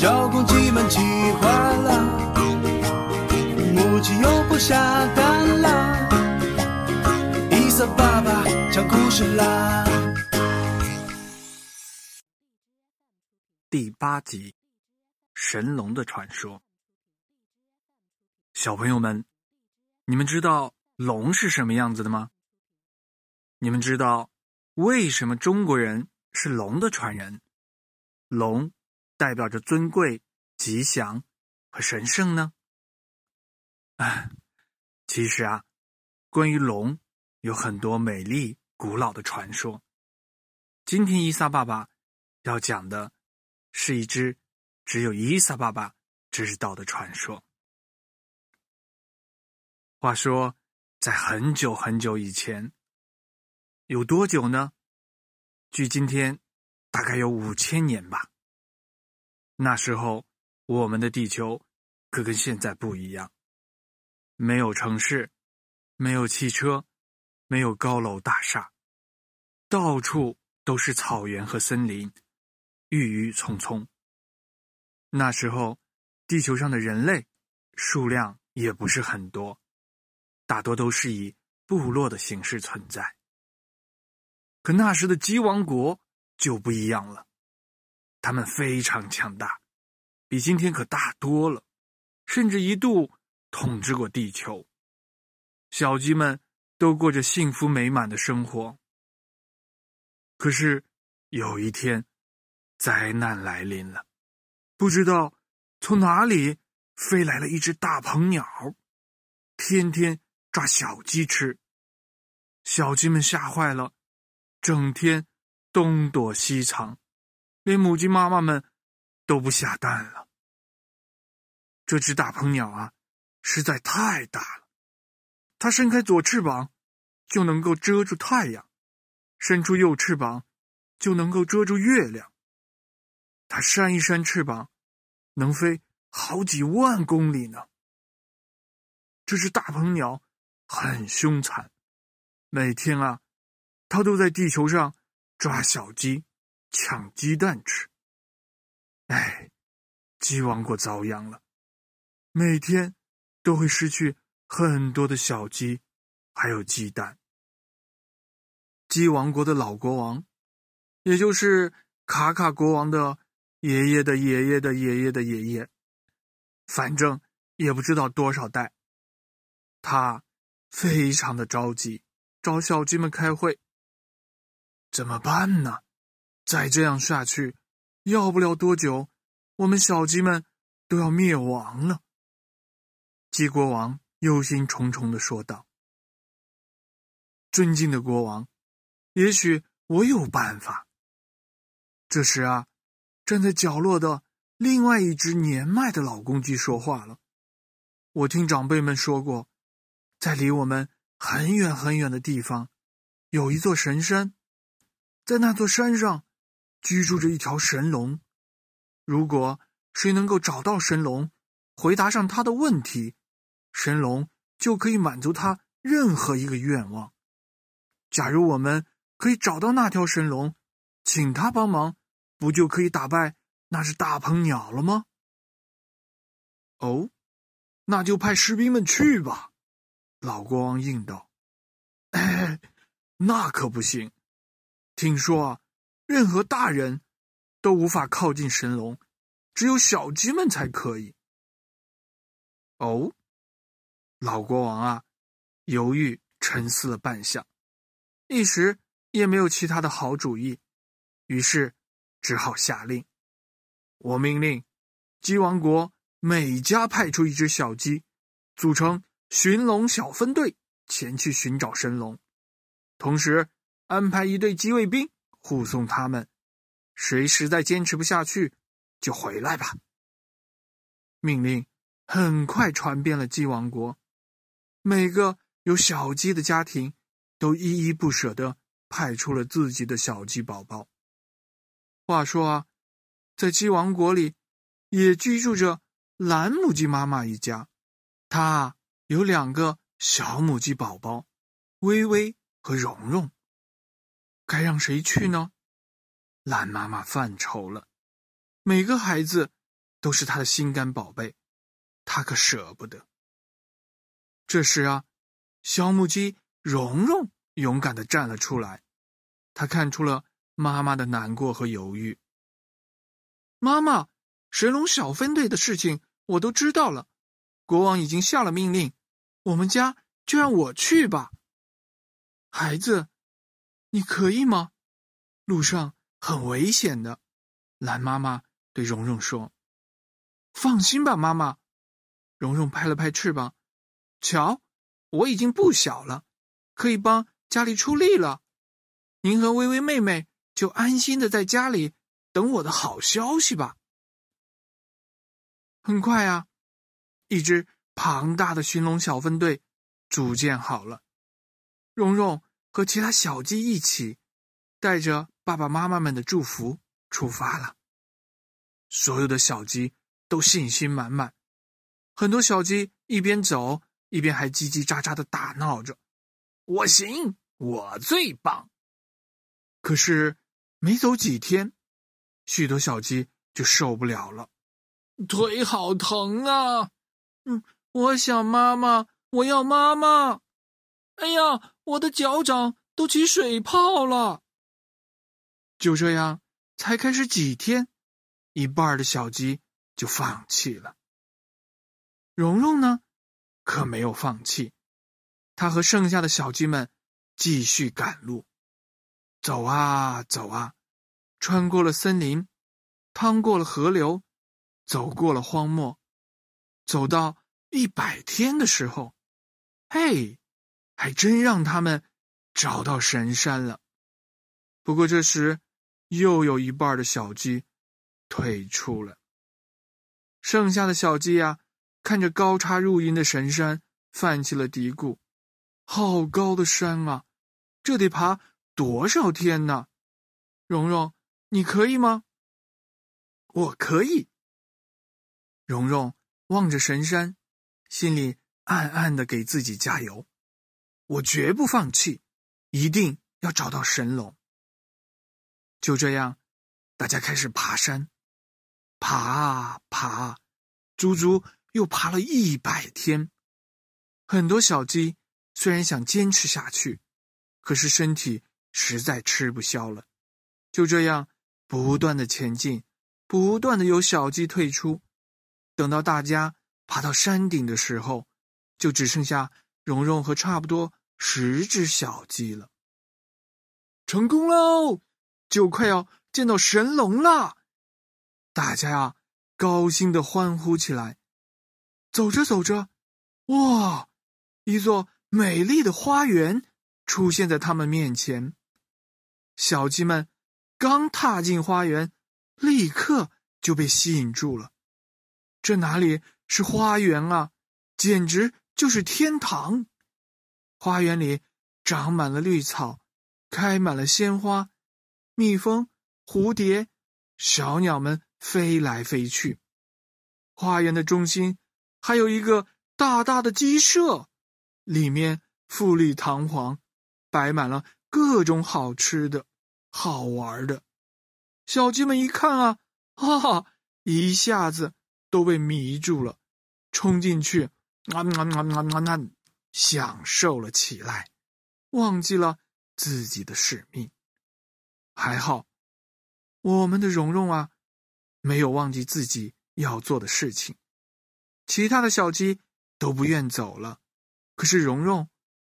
小公鸡们气坏了，母鸡又不下蛋了，伊萨爸爸讲故事啦。第八集，神龙的传说。小朋友们，你们知道龙是什么样子的吗？你们知道为什么中国人是龙的传人？龙代表着尊贵、吉祥和神圣呢？啊，其实啊，关于龙有很多美丽古老的传说。今天伊萨爸爸要讲的是一只只有伊萨爸爸知道的传说。话说，在很久很久以前。有多久呢？距今天大概有五千年吧。那时候，我们的地球可跟现在不一样，没有城市，没有汽车，没有高楼大厦，到处都是草原和森林，郁郁葱葱。那时候，地球上的人类数量也不是很多，大多都是以部落的形式存在。可那时的鸡王国就不一样了，他们非常强大，比今天可大多了，甚至一度统治过地球。小鸡们都过着幸福美满的生活。可是有一天，灾难来临了，不知道从哪里飞来了一只大鹏鸟，天天抓小鸡吃。小鸡们吓坏了。整天东躲西藏，连母鸡妈妈们都不下蛋了。这只大鹏鸟啊，实在太大了。它伸开左翅膀，就能够遮住太阳；伸出右翅膀，就能够遮住月亮。它扇一扇翅膀，能飞好几万公里呢。这只大鹏鸟很凶残，每天啊。它都在地球上抓小鸡，抢鸡蛋吃。哎，鸡王国遭殃了，每天都会失去很多的小鸡，还有鸡蛋。鸡王国的老国王，也就是卡卡国王的爷爷的爷爷的爷爷的爷爷，反正也不知道多少代。他非常的着急，找小鸡们开会。怎么办呢？再这样下去，要不了多久，我们小鸡们都要灭亡了。鸡国王忧心忡忡的说道：“尊敬的国王，也许我有办法。”这时啊，站在角落的另外一只年迈的老公鸡说话了：“我听长辈们说过，在离我们很远很远的地方，有一座神山。”在那座山上，居住着一条神龙。如果谁能够找到神龙，回答上他的问题，神龙就可以满足他任何一个愿望。假如我们可以找到那条神龙，请他帮忙，不就可以打败那只大鹏鸟了吗？哦，那就派士兵们去吧。老国王应道：“，那可不行。”听说啊，任何大人都无法靠近神龙，只有小鸡们才可以。哦，老国王啊，犹豫沉思了半晌，一时也没有其他的好主意，于是只好下令：我命令鸡王国每家派出一只小鸡，组成寻龙小分队，前去寻找神龙，同时。安排一队机卫兵护送他们，谁实在坚持不下去，就回来吧。命令很快传遍了鸡王国，每个有小鸡的家庭都依依不舍的派出了自己的小鸡宝宝。话说啊，在鸡王国里，也居住着蓝母鸡妈妈一家，她有两个小母鸡宝宝，微微和蓉蓉。该让谁去呢？懒妈妈犯愁了。每个孩子都是她的心肝宝贝，她可舍不得。这时啊，小母鸡蓉蓉勇敢的站了出来，她看出了妈妈的难过和犹豫。妈妈，神龙小分队的事情我都知道了，国王已经下了命令，我们家就让我去吧。孩子，你可以吗？路上很危险的。蓝妈妈对蓉蓉说：“放心吧，妈妈。”蓉蓉拍了拍翅膀，瞧，我已经不小了，可以帮家里出力了。您和微微妹妹就安心的在家里。等我的好消息吧。很快啊，一支庞大的寻龙小分队组建好了。蓉蓉和其他小鸡一起，带着爸爸妈妈们的祝福出发了。所有的小鸡都信心满满，很多小鸡一边走一边还叽叽喳喳的打闹着：“我行，我最棒。”可是没走几天。许多小鸡就受不了了，腿好疼啊！嗯，我想妈妈，我要妈妈。哎呀，我的脚掌都起水泡了。就这样，才开始几天，一半的小鸡就放弃了。蓉蓉呢，可没有放弃，他和剩下的小鸡们继续赶路，走啊走啊。穿过了森林，趟过了河流，走过了荒漠，走到一百天的时候，嘿，还真让他们找到神山了。不过这时又有一半的小鸡退出了，剩下的小鸡呀，看着高插入阴的神山，泛起了嘀咕：“好高的山啊，这得爬多少天呢？”蓉蓉。你可以吗？我可以。蓉蓉望着神山，心里暗暗的给自己加油。我绝不放弃，一定要找到神龙。就这样，大家开始爬山，爬啊爬，足足又爬了一百天。很多小鸡虽然想坚持下去，可是身体实在吃不消了。就这样。不断的前进，不断的有小鸡退出，等到大家爬到山顶的时候，就只剩下蓉蓉和差不多十只小鸡了。成功喽！就快要见到神龙了，大家呀，高兴的欢呼起来。走着走着，哇，一座美丽的花园出现在他们面前，小鸡们。刚踏进花园，立刻就被吸引住了。这哪里是花园啊，简直就是天堂！花园里长满了绿草，开满了鲜花，蜜蜂、蝴蝶、小鸟们飞来飞去。花园的中心还有一个大大的鸡舍，里面富丽堂皇，摆满了各种好吃的。好玩的，小鸡们一看啊，哈哈，一下子都被迷住了，冲进去，啊啊啊啊啊，享受了起来，忘记了自己的使命。还好，我们的蓉蓉啊，没有忘记自己要做的事情。其他的小鸡都不愿走了，可是蓉蓉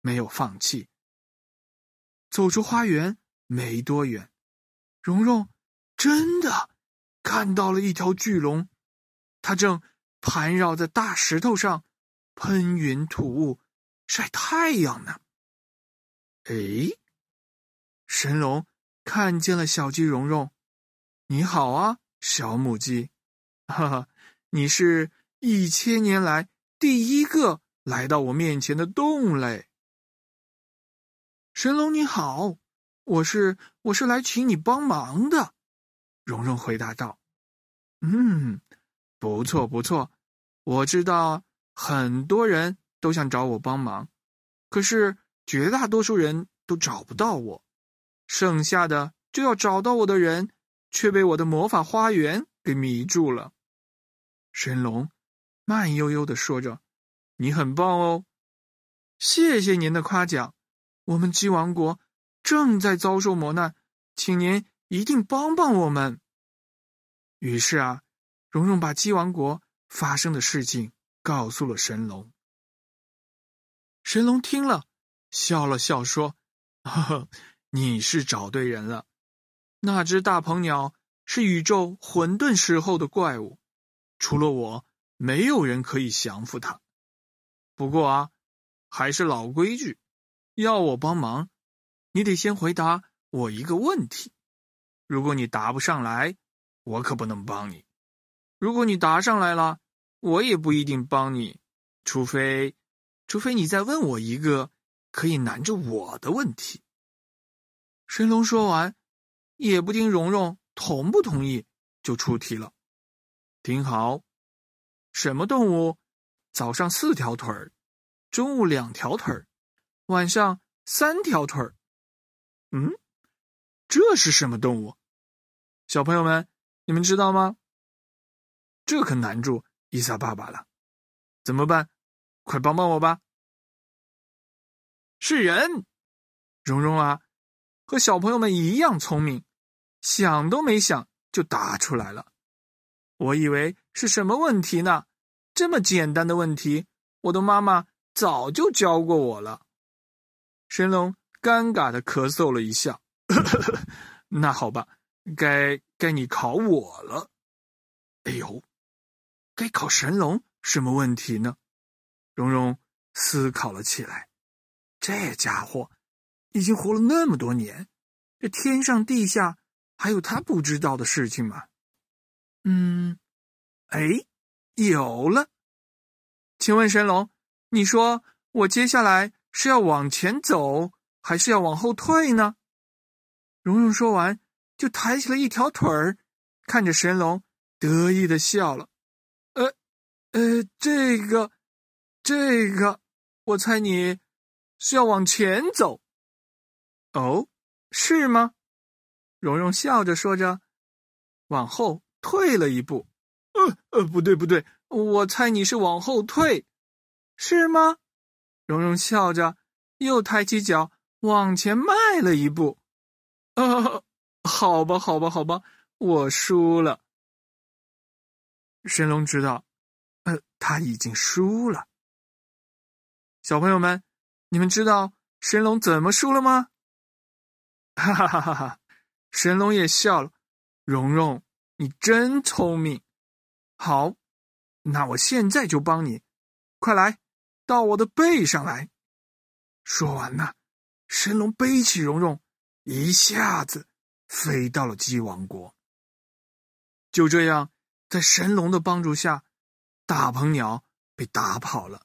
没有放弃，走出花园。没多远，蓉蓉真的看到了一条巨龙，它正盘绕在大石头上，喷云吐雾，晒太阳呢。哎，神龙看见了小鸡蓉蓉，你好啊，小母鸡，哈哈，你是一千年来第一个来到我面前的动类。神龙你好。我是我是来请你帮忙的，蓉蓉回答道：“嗯，不错不错，我知道很多人都想找我帮忙，可是绝大多数人都找不到我，剩下的就要找到我的人却被我的魔法花园给迷住了。”神龙慢悠悠的说着：“你很棒哦，谢谢您的夸奖。我们鸡王国正在遭受磨难，请您一定帮帮我们。”于是啊，蓉蓉把鸡王国发生的事情告诉了神龙。神龙听了，笑了笑说：“呵呵，你是找对人了。那只大鹏鸟是宇宙混沌时候的怪物，除了我，没有人可以降服它。不过啊，还是老规矩，要我帮忙，你得先回答我一个问题。如果你答不上来，我可不能帮你；如果你答上来了，我也不一定帮你，除非……”除非你再问我一个可以难住我的问题。神龙说完，也不听蓉蓉同不同意，就出题了。听好，什么动物早上四条腿儿，中午两条腿儿，晚上三条腿儿？嗯，这是什么动物？小朋友们，你们知道吗？这可难住伊萨爸爸了，怎么办？快帮帮我吧！是人，蓉蓉啊，和小朋友们一样聪明，想都没想就答出来了。我以为是什么问题呢？这么简单的问题，我的妈妈早就教过我了。神龙尴尬的咳嗽了一下，那好吧，该该你考我了。哎呦，该考神龙什么问题呢？蓉蓉思考了起来，这家伙已经活了那么多年，这天上地下还有他不知道的事情吗？嗯，哎，有了，请问神龙，你说我接下来是要往前走，还是要往后退呢？蓉蓉说完，就抬起了一条腿儿，看着神龙，得意的笑了。呃，呃，这个。这个，我猜你是要往前走。哦，是吗？蓉蓉笑着说着，往后退了一步。呃呃，不对不对，我猜你是往后退，是吗？蓉蓉笑着，又抬起脚往前迈了一步。呃，好吧好吧好吧，我输了。神龙知道，呃，他已经输了。小朋友们，你们知道神龙怎么输了吗？哈哈哈哈！神龙也笑了。蓉蓉，你真聪明。好，那我现在就帮你。快来，到我的背上来。说完呢，神龙背起蓉蓉，一下子飞到了鸡王国。就这样，在神龙的帮助下，大鹏鸟被打跑了，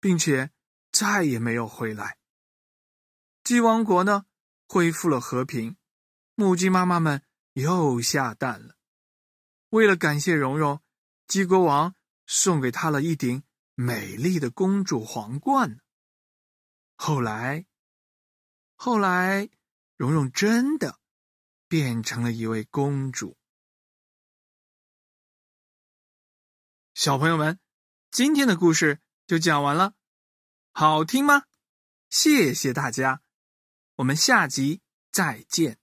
并且。再也没有回来。鸡王国呢，恢复了和平，母鸡妈妈们又下蛋了。为了感谢蓉蓉，鸡国王送给她了一顶美丽的公主皇冠。后来，后来，蓉蓉真的变成了一位公主。小朋友们，今天的故事就讲完了。好听吗？谢谢大家，我们下集再见。